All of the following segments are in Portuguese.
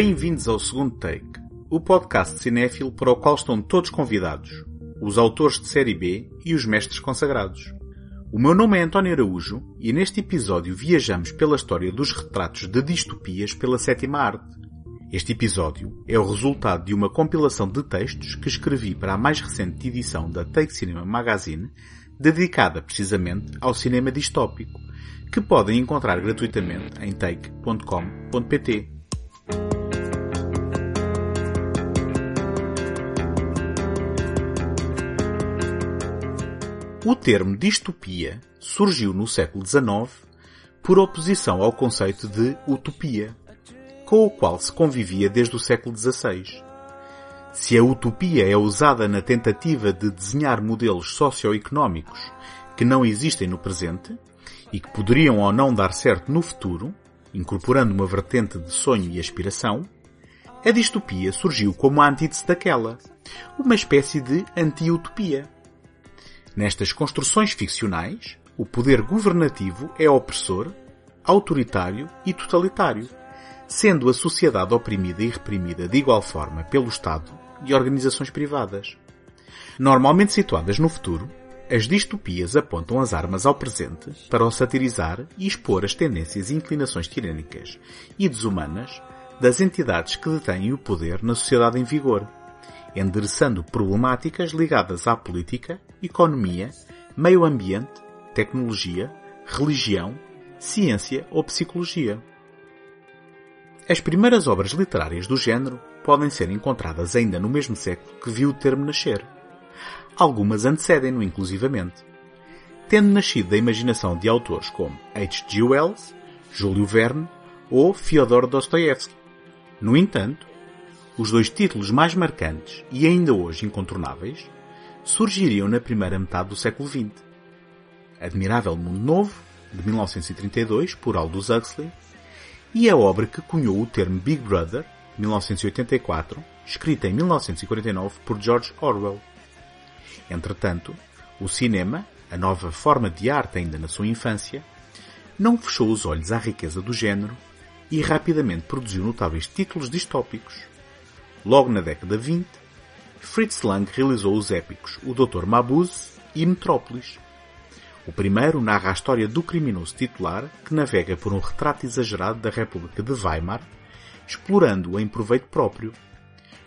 Bem-vindos ao segundo take, o podcast cinéfilo para o qual estão todos convidados, os autores de série B e os mestres consagrados. O meu nome é António Araújo e neste episódio viajamos pela história dos retratos de distopias pela sétima arte. Este episódio é o resultado de uma compilação de textos que escrevi para a mais recente edição da Take Cinema Magazine, dedicada precisamente ao cinema distópico, que podem encontrar gratuitamente em take.com.pt. O termo distopia surgiu no século XIX por oposição ao conceito de utopia, com o qual se convivia desde o século XVI. Se a utopia é usada na tentativa de desenhar modelos socioeconómicos que não existem no presente e que poderiam ou não dar certo no futuro, incorporando uma vertente de sonho e aspiração, a distopia surgiu como a antítese daquela, uma espécie de anti-utopia. Nestas construções ficcionais, o poder governativo é opressor, autoritário e totalitário sendo a sociedade oprimida e reprimida de igual forma pelo Estado e organizações privadas. Normalmente situadas no futuro, as distopias apontam as armas ao presente para o satirizar e expor as tendências e inclinações tirânicas e desumanas das entidades que detêm o poder na sociedade em vigor, endereçando problemáticas ligadas à política, economia, meio ambiente, tecnologia, religião, ciência ou psicologia. As primeiras obras literárias do género podem ser encontradas ainda no mesmo século que viu o termo nascer. Algumas antecedem-no inclusivamente. Tendo nascido da imaginação de autores como H.G. Wells, Júlio Verne ou Fyodor Dostoevsky. No entanto, os dois títulos mais marcantes e ainda hoje incontornáveis surgiriam na primeira metade do século XX. Admirável Mundo Novo, de 1932, por Aldous Huxley, e a obra que cunhou o termo Big Brother, 1984, escrita em 1949 por George Orwell. Entretanto, o cinema, a nova forma de arte ainda na sua infância, não fechou os olhos à riqueza do género e rapidamente produziu notáveis títulos distópicos. Logo na década 20, Fritz Lang realizou os épicos O Dr. Mabuse e Metrópolis, o primeiro narra a história do criminoso titular que navega por um retrato exagerado da República de Weimar, explorando-o em proveito próprio.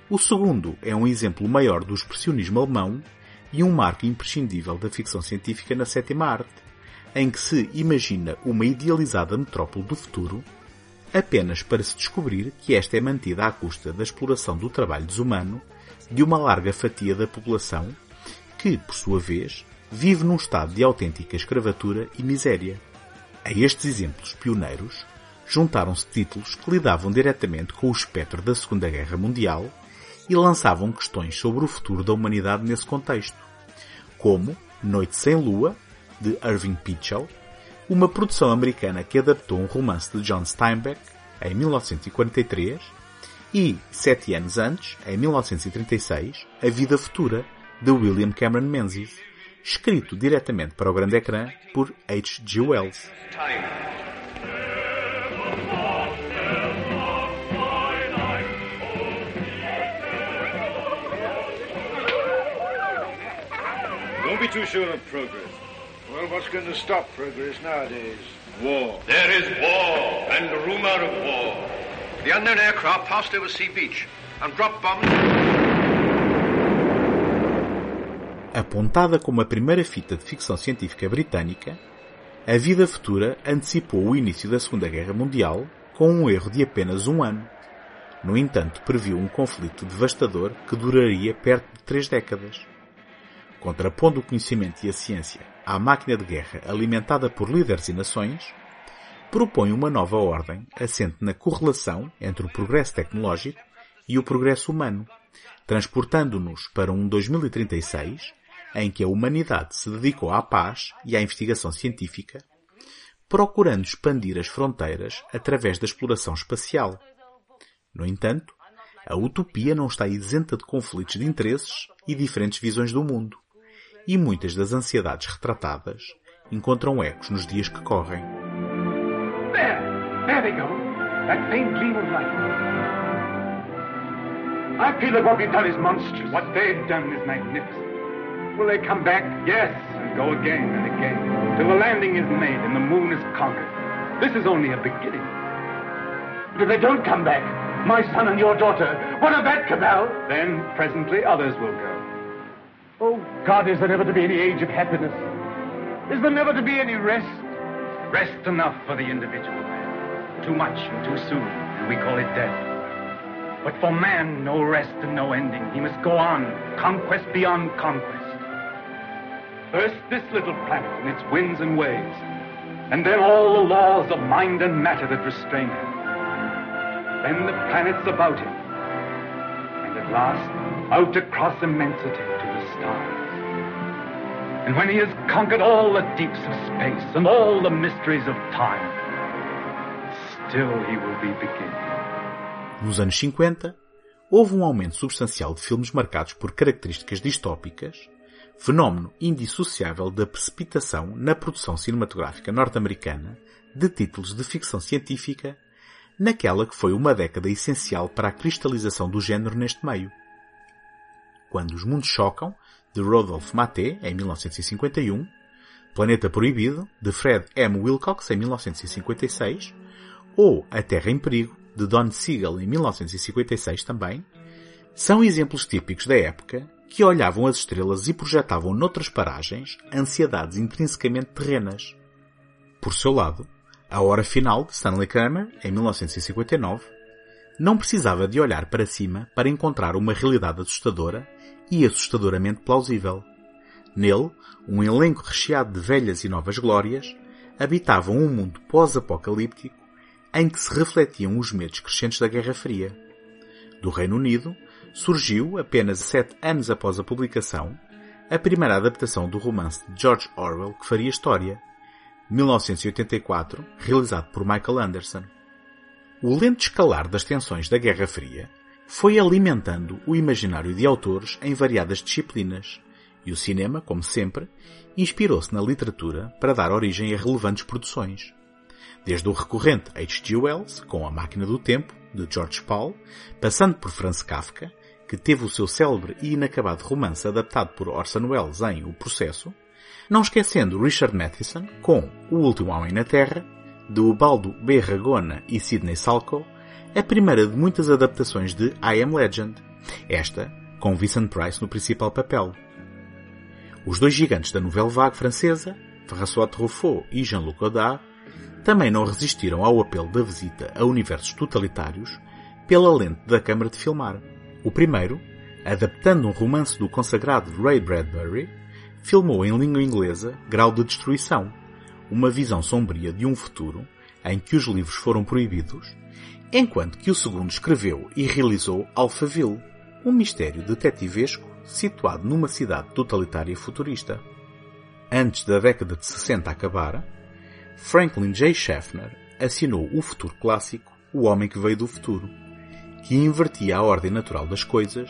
O segundo é um exemplo maior do expressionismo alemão e um marco imprescindível da ficção científica na sétima arte, em que se imagina uma idealizada metrópole do futuro, apenas para se descobrir que esta é mantida à custa da exploração do trabalho desumano de uma larga fatia da população que, por sua vez, vive num estado de autêntica escravatura e miséria. A estes exemplos pioneiros juntaram-se títulos que lidavam diretamente com o espectro da Segunda Guerra Mundial e lançavam questões sobre o futuro da humanidade nesse contexto, como Noite Sem Lua, de Irving Pitchell, uma produção americana que adaptou um romance de John Steinbeck em 1943 e, sete anos antes, em 1936, A Vida Futura, de William Cameron Menzies escrito diretamente para o grande ecrã por H.G. Wells. Don't be too sure of progress. Well, what's going to stop progress nowadays? War. There is war, and rumor of war. The unknown aircraft passed over Sea Beach and dropped bombs. Apontada como a primeira fita de ficção científica britânica, A Vida Futura antecipou o início da Segunda Guerra Mundial com um erro de apenas um ano. No entanto, previu um conflito devastador que duraria perto de três décadas. Contrapondo o conhecimento e a ciência à máquina de guerra alimentada por líderes e nações, propõe uma nova ordem assente na correlação entre o progresso tecnológico e o progresso humano, transportando-nos para um 2036 em que a humanidade se dedicou à paz e à investigação científica, procurando expandir as fronteiras através da exploração espacial. No entanto, a utopia não está isenta de conflitos de interesses e diferentes visões do mundo, e muitas das ansiedades retratadas encontram ecos nos dias que correm. There! There they go! That faint gleam of light. I feel that what we've done is monstrous. What they've done is magnificent. Will they come back? Yes, and go again and again, till the landing is made and the moon is conquered. This is only a beginning. But if they don't come back, my son and your daughter, what of that, Cabal? Then presently others will go. Oh, God, is there never to be any age of happiness? Is there never to be any rest? Rest enough for the individual man. Too much and too soon, and we call it death. But for man, no rest and no ending. He must go on, conquest beyond conquest. First, this little planet and its winds and waves, and then all the laws of mind and matter that restrain him. Then the planets about him, and at last, out across immensity. And when he has conquered all the deeps of space and all the mysteries of time, still he will be beginning. Nos anos 50, houve um aumento substancial de filmes marcados por características distópicas, fenómeno indissociável da precipitação na produção cinematográfica norte-americana de títulos de ficção científica naquela que foi uma década essencial para a cristalização do género neste meio. Quando os mundos chocam, de Rodolphe Maté, em 1951, Planeta Proibido, de Fred M. Wilcox, em 1956, ou A Terra em Perigo, de Don Siegel, em 1956 também, são exemplos típicos da época que olhavam as estrelas e projetavam noutras paragens ansiedades intrinsecamente terrenas. Por seu lado, a Hora Final de Stanley Kramer, em 1959, não precisava de olhar para cima para encontrar uma realidade assustadora e assustadoramente plausível. Nele, um elenco recheado de velhas e novas glórias habitavam um mundo pós-apocalíptico em que se refletiam os medos crescentes da Guerra Fria. Do Reino Unido, surgiu, apenas sete anos após a publicação, a primeira adaptação do romance de George Orwell que faria história, 1984, realizado por Michael Anderson. O lento escalar das tensões da Guerra Fria foi alimentando o imaginário de autores em variadas disciplinas, e o cinema, como sempre, inspirou-se na literatura para dar origem a relevantes produções. Desde o recorrente H.G. Wells, com A Máquina do Tempo, de George Paul, passando por Franz Kafka, que teve o seu célebre e inacabado romance adaptado por Orson Welles em O Processo, não esquecendo Richard Matheson com O Último Homem na Terra, de Ubaldo B. Ragona e Sidney Salco, a primeira de muitas adaptações de I Am Legend, esta com Vincent Price no principal papel. Os dois gigantes da novela vague francesa, François Truffaut e Jean-Luc Godard, também não resistiram ao apelo da visita a universos totalitários pela lente da câmara de filmar. O primeiro, adaptando um romance do consagrado Ray Bradbury, filmou em língua inglesa Grau de Destruição, uma visão sombria de um futuro em que os livros foram proibidos, enquanto que o segundo escreveu e realizou Alphaville, um mistério detetivesco situado numa cidade totalitária futurista. Antes da década de 60 acabar, Franklin J. Schaffner assinou o futuro clássico O Homem que Veio do Futuro, que invertia a ordem natural das coisas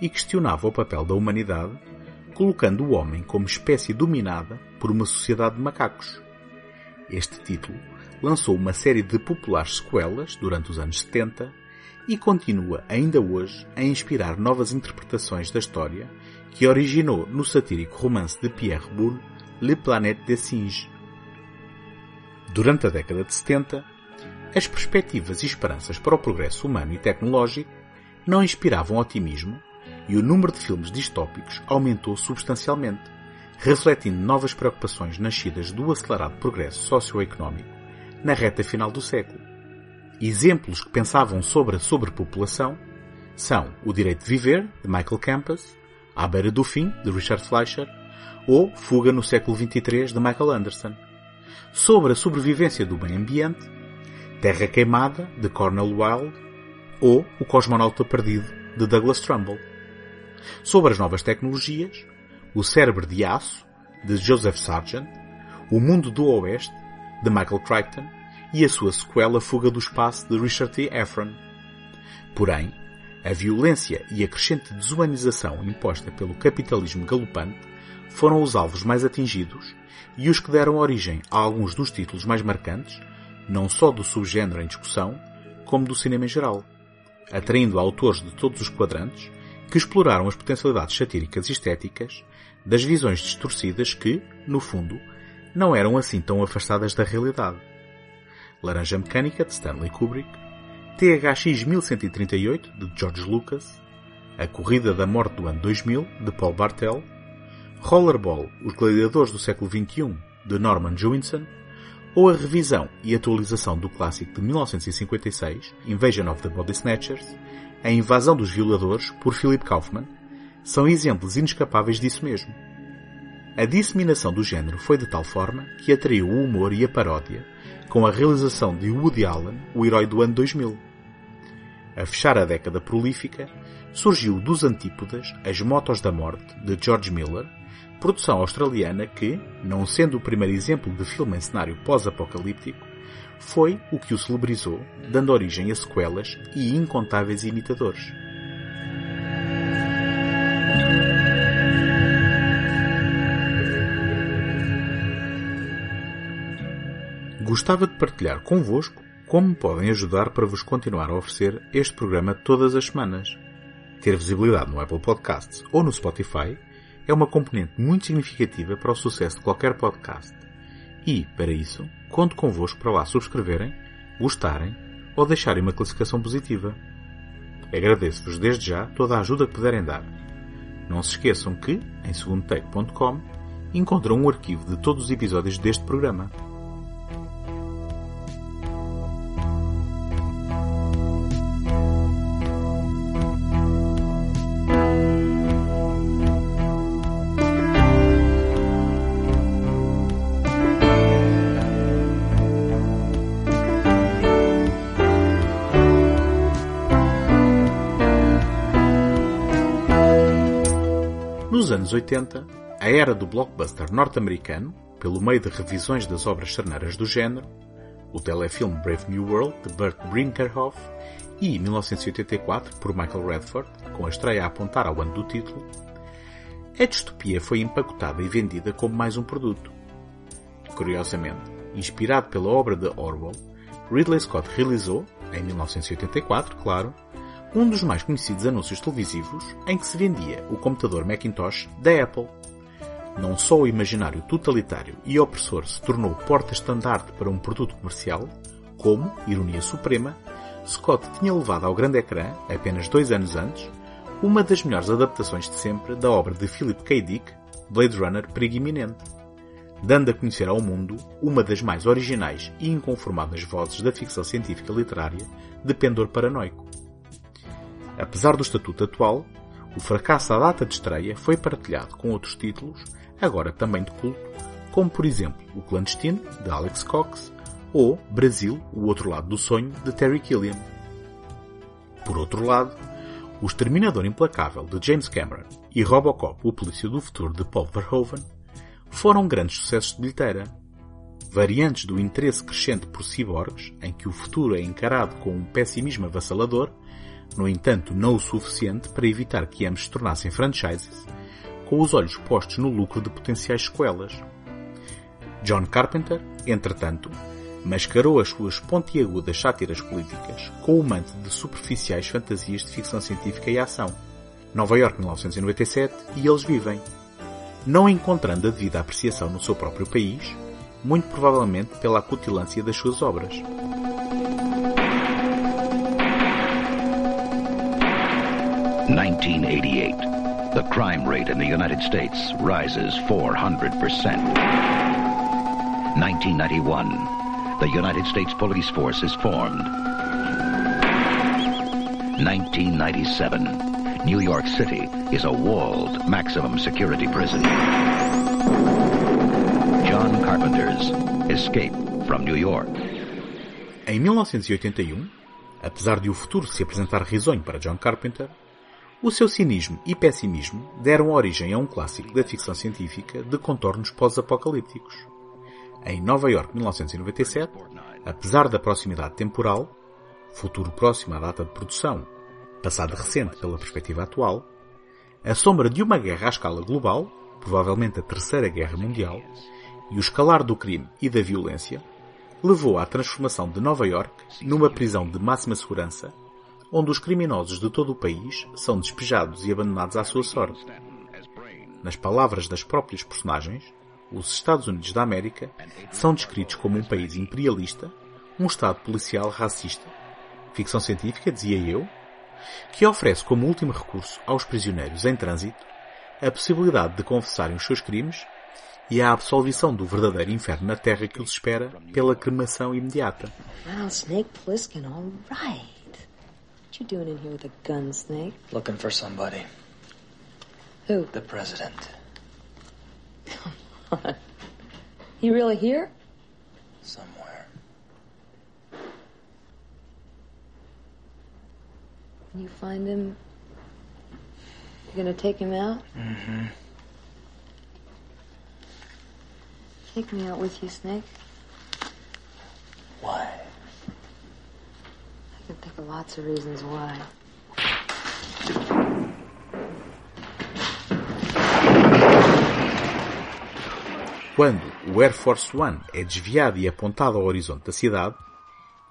e questionava o papel da humanidade colocando o homem como espécie dominada por uma sociedade de macacos. Este título lançou uma série de populares sequelas durante os anos 70 e continua ainda hoje a inspirar novas interpretações da história que originou no satírico romance de Pierre Boulle Le Planète des Singes. Durante a década de 70, as perspectivas e esperanças para o progresso humano e tecnológico não inspiravam otimismo e o número de filmes distópicos aumentou substancialmente, refletindo novas preocupações nascidas do acelerado progresso socioeconómico na reta final do século. Exemplos que pensavam sobre a sobrepopulação são O Direito de Viver, de Michael Campos, À Beira do Fim, de Richard Fleischer, ou Fuga no Século XXIII, de Michael Anderson. Sobre a sobrevivência do meio ambiente, Terra Queimada, de Cornel Wilde, ou O Cosmonauta Perdido, de Douglas Trumbull. Sobre as novas tecnologias, O Cérebro de Aço, de Joseph Sargent, O Mundo do Oeste, de Michael Crichton, e a sua sequela Fuga do Espaço, de Richard T. Efron. Porém, a violência e a crescente desumanização imposta pelo capitalismo galopante foram os alvos mais atingidos e os que deram origem a alguns dos títulos mais marcantes, não só do subgénero em discussão, como do cinema em geral. atraindo autores de todos os quadrantes que exploraram as potencialidades satíricas e estéticas das visões distorcidas que, no fundo, não eram assim tão afastadas da realidade. Laranja Mecânica, de Stanley Kubrick, THX 1138, de George Lucas, A Corrida da Morte do ano 2000, de Paul Bartel, Rollerball, Os Gladiadores do século XXI, de Norman Jewison, ou a revisão e atualização do clássico de 1956, Invasion of the Body Snatchers, A Invasão dos Violadores, por Philip Kaufman, são exemplos inescapáveis disso mesmo. A disseminação do género foi de tal forma que atraiu o humor e a paródia, com a realização de Woody Allen, o herói do ano 2000. A fechar a década prolífica, surgiu dos Antípodas As Motos da Morte, de George Miller, produção australiana que, não sendo o primeiro exemplo de filme em cenário pós-apocalíptico, foi o que o celebrizou, dando origem a sequelas e incontáveis imitadores. Gostava de partilhar convosco como podem ajudar para vos continuar a oferecer este programa todas as semanas. Ter visibilidade no Apple Podcasts ou no Spotify é uma componente muito significativa para o sucesso de qualquer podcast. E, para isso, conto convosco para lá subscreverem, gostarem ou deixarem uma classificação positiva. Agradeço-vos desde já toda a ajuda que puderem dar. Não se esqueçam que, em segundotake.com, encontram um arquivo de todos os episódios deste programa. 80, a era do blockbuster norte-americano, pelo meio de revisões das obras cerneiras do género, o telefilme Brave New World, de Burt Brinkerhoff, e 1984, por Michael Redford, com a estreia a apontar ao ano do título, a distopia foi empacotada e vendida como mais um produto. Curiosamente, inspirado pela obra de Orwell, Ridley Scott realizou, em 1984, claro, um dos mais conhecidos anúncios televisivos em que se vendia o computador Macintosh da Apple. Não só o imaginário totalitário e opressor se tornou porta-estandarte para um produto comercial, como, ironia suprema, Scott tinha levado ao grande ecrã, apenas dois anos antes, uma das melhores adaptações de sempre da obra de Philip K. Dick, Blade Runner Perigo Iminente, dando a conhecer ao mundo uma das mais originais e inconformadas vozes da ficção científica literária de pendor paranoico. Apesar do estatuto atual, o fracasso à data de estreia foi partilhado com outros títulos, agora também de culto, como por exemplo O Clandestino, de Alex Cox, ou Brasil, o outro lado do sonho, de Terry Gilliam. Por outro lado, O Exterminador Implacável, de James Cameron, e Robocop, o Polícia do Futuro, de Paul Verhoeven, foram grandes sucessos de bilheteira. Variantes do interesse crescente por ciborgues, em que o futuro é encarado com um pessimismo avassalador, no entanto não o suficiente para evitar que ambos se tornassem franchises, com os olhos postos no lucro de potenciais sequelas. John Carpenter, entretanto, mascarou as suas pontiagudas sátiras políticas com o manto de superficiais fantasias de ficção científica e ação. Nova York 1997 e eles vivem. Não encontrando a devida apreciação no seu próprio país, muito provavelmente pela acutilância das suas obras. 1988. The crime rate in the United States rises 400%. 1991. The United States Police Force is formed. 1997. New York City is a walled maximum security prison. John Carpenter's Escape from New York. Em 1981, apesar de o futuro se apresentar risonho para John Carpenter, o seu cinismo e pessimismo deram origem a um clássico da ficção científica de contornos pós-apocalípticos. Em Nova York 1997, apesar da proximidade temporal, futuro próximo à data de produção, passado recente pela perspectiva atual, a sombra de uma guerra à escala global, provavelmente a Terceira Guerra Mundial, e o escalar do crime e da violência, levou à transformação de Nova York numa prisão de máxima segurança, onde os criminosos de todo o país são despejados e abandonados à sua sorte. Nas palavras das próprias personagens, os Estados Unidos da América são descritos como um país imperialista, um Estado policial racista, ficção científica, dizia eu, que oferece como último recurso aos prisioneiros em trânsito a possibilidade de confessarem os seus crimes e a absolvição do verdadeiro inferno na Terra que os espera pela cremação imediata. Wow, Snake Plissken, all right. What you doing in here with a gun, Snake? Looking for somebody. Who? The president. You really here? Somewhere. When you find him, you're gonna take him out? Mm-hmm. Take me out with you, Snake. Why? Lots of reasons why. Quando o Air Force One é desviado e apontado ao horizonte da cidade,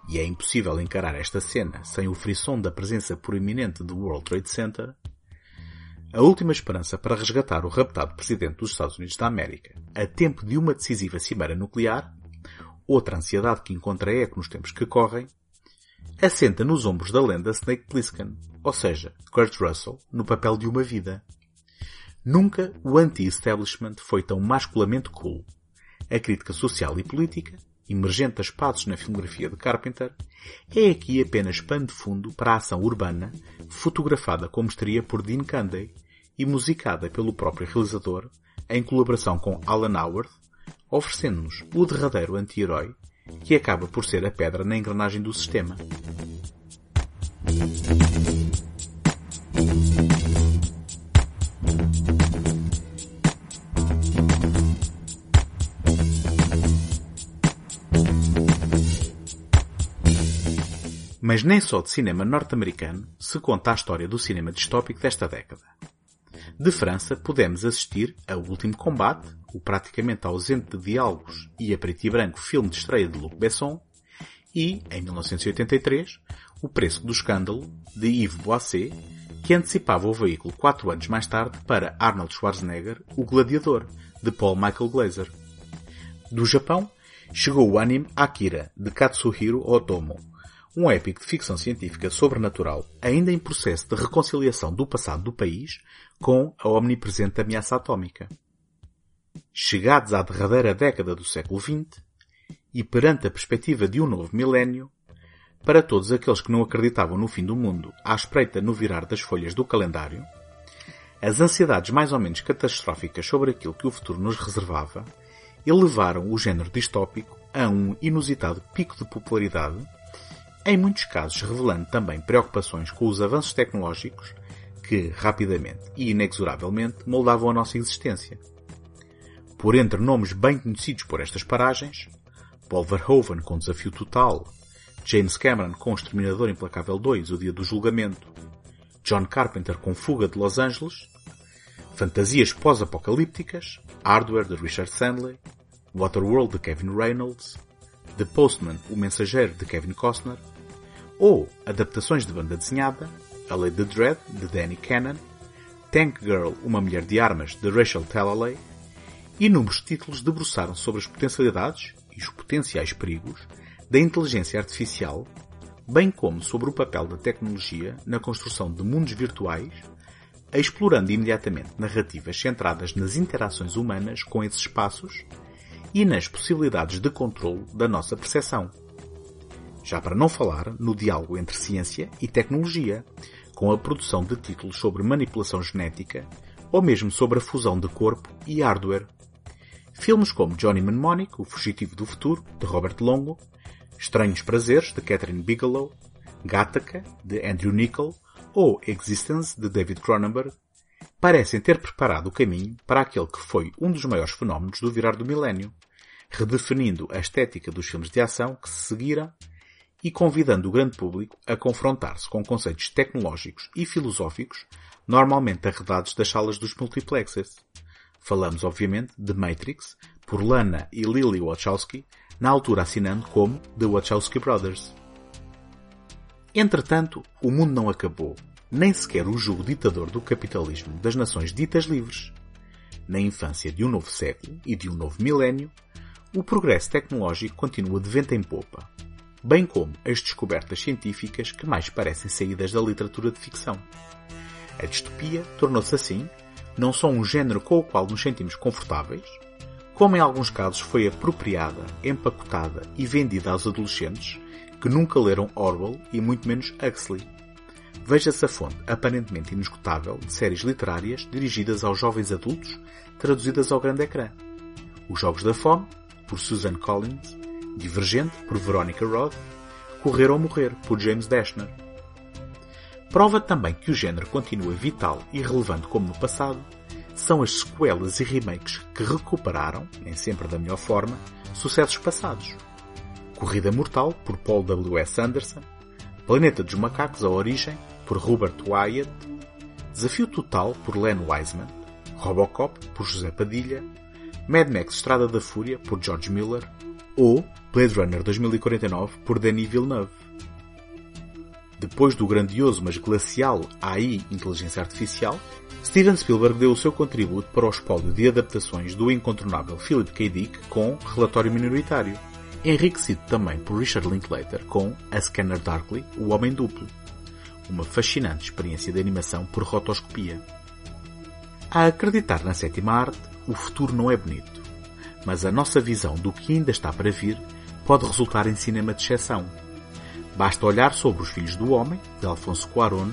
e é impossível encarar esta cena sem o frisson da presença proeminente do World Trade Center, a última esperança para resgatar o raptado presidente dos Estados Unidos da América a tempo de uma decisiva cimeira nuclear, outra ansiedade que encontra eco nos tempos que correm, assenta nos ombros da lenda Snake Plissken, ou seja, Kurt Russell, no papel de uma vida. Nunca o anti-establishment foi tão masculamente cool. A crítica social e política, emergente a passos na filmografia de Carpenter, é aqui apenas pano de fundo para a ação urbana, fotografada com mestria por Dean Canday e musicada pelo próprio realizador, em colaboração com Alan Howard, oferecendo-nos o derradeiro anti-herói que acaba por ser a pedra na engrenagem do sistema. Mas nem só de cinema norte-americano se conta a história do cinema distópico desta década. De França podemos assistir a Último Combate, o praticamente ausente de diálogos e a preto e branco filme de estreia de Luc Besson, e, em 1983, O Preço do Escândalo, de Yves Boisset, que antecipava o veículo quatro anos mais tarde para Arnold Schwarzenegger, O Gladiador, de Paul Michael Glazer. Do Japão, chegou o anime Akira, de Katsuhiro Otomo, um épico de ficção científica sobrenatural ainda em processo de reconciliação do passado do país com a omnipresente ameaça atómica. Chegados à derradeira década do século XX, e perante a perspectiva de um novo milénio, para todos aqueles que não acreditavam no fim do mundo à espreita no virar das folhas do calendário, as ansiedades mais ou menos catastróficas sobre aquilo que o futuro nos reservava elevaram o género distópico a um inusitado pico de popularidade em muitos casos revelando também preocupações com os avanços tecnológicos que, rapidamente e inexoravelmente, moldavam a nossa existência. Por entre nomes bem conhecidos por estas paragens, Paul Verhoeven com Desafio Total, James Cameron com O Exterminador Implacável 2, O Dia do Julgamento, John Carpenter com Fuga de Los Angeles, fantasias pós-apocalípticas, Hardware de Richard Sandley, Waterworld de Kevin Reynolds, The Postman, O Mensageiro de Kevin Costner, ou adaptações de banda desenhada, A Lady Dread, de Danny Cannon, Tank Girl, Uma Mulher de Armas, de Rachel Talalay, inúmeros títulos debruçaram sobre as potencialidades e os potenciais perigos da inteligência artificial, bem como sobre o papel da tecnologia na construção de mundos virtuais, explorando imediatamente narrativas centradas nas interações humanas com esses espaços e nas possibilidades de controle da nossa percepção. Já para não falar no diálogo entre ciência e tecnologia, com a produção de títulos sobre manipulação genética ou mesmo sobre a fusão de corpo e hardware. Filmes como Johnny Mnemonic, O Fugitivo do Futuro, de Robert Longo, Estranhos Prazeres, de Catherine Bigelow, Gattaca, de Andrew Nichol, ou Existence, de David Cronenberg, parecem ter preparado o caminho para aquele que foi um dos maiores fenómenos do virar do milénio, redefinindo a estética dos filmes de ação que se seguiram e convidando o grande público a confrontar-se com conceitos tecnológicos e filosóficos normalmente arredados das salas dos multiplexes. Falamos, obviamente, de Matrix, por Lana e Lily Wachowski, na altura assinando como The Wachowski Brothers. Entretanto, o mundo não acabou, nem sequer o jugo ditador do capitalismo das nações ditas livres. Na infância de um novo século e de um novo milénio, o progresso tecnológico continua de vento em popa, bem como as descobertas científicas que mais parecem saídas da literatura de ficção. A distopia tornou-se assim não só um género com o qual nos sentimos confortáveis, como em alguns casos foi apropriada, empacotada e vendida aos adolescentes que nunca leram Orwell e muito menos Huxley. Veja-se a fonte aparentemente inesgotável de séries literárias dirigidas aos jovens adultos, traduzidas ao grande ecrã. Os Jogos da Fome, por Susan Collins, Divergente, por Veronica Roth, Correr ou Morrer, por James Dashner. Prova também que o género continua vital e relevante como no passado são as sequelas e remakes que recuperaram, nem sempre da melhor forma, sucessos passados. Corrida Mortal, por Paul W. S. Anderson, Planeta dos Macacos, A Origem, por Robert Wyatt, Desafio Total, por Len Wiseman, Robocop, por José Padilha, Mad Max Estrada da Fúria, por George Miller, ou Blade Runner 2049, por Denis Villeneuve. Depois do grandioso mas glacial AI Inteligência Artificial, Steven Spielberg deu o seu contributo para o espólio de adaptações do incontornável Philip K. Dick com Relatório Minoritário, enriquecido também por Richard Linklater com A Scanner Darkly, O Homem Duplo, uma fascinante experiência de animação por rotoscopia. A acreditar na sétima arte, o futuro não é bonito, mas a nossa visão do que ainda está para vir pode resultar em cinema de exceção. Basta olhar sobre Os Filhos do Homem, de Alfonso Cuarón,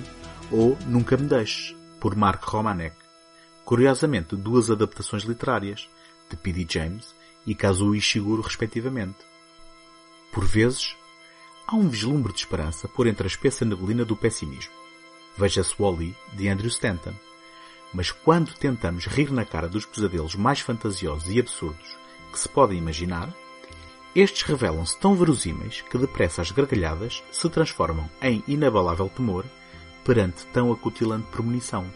ou Nunca Me Deixes, por Mark Romanek. Curiosamente, duas adaptações literárias, de P.D. James e Kazuo Ishiguro, respectivamente. Por vezes, há um vislumbre de esperança por entre a espessa neblina do pessimismo. Veja-se Wally, de Andrew Stanton. Mas quando tentamos rir na cara dos pesadelos mais fantasiosos e absurdos que se podem imaginar, estes revelam-se tão verosímeis que depressa as gargalhadas se transformam em inabalável temor perante tão acutilante premonição.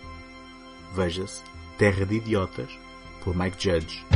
Veja-se Terra de Idiotas, por Mike Judge.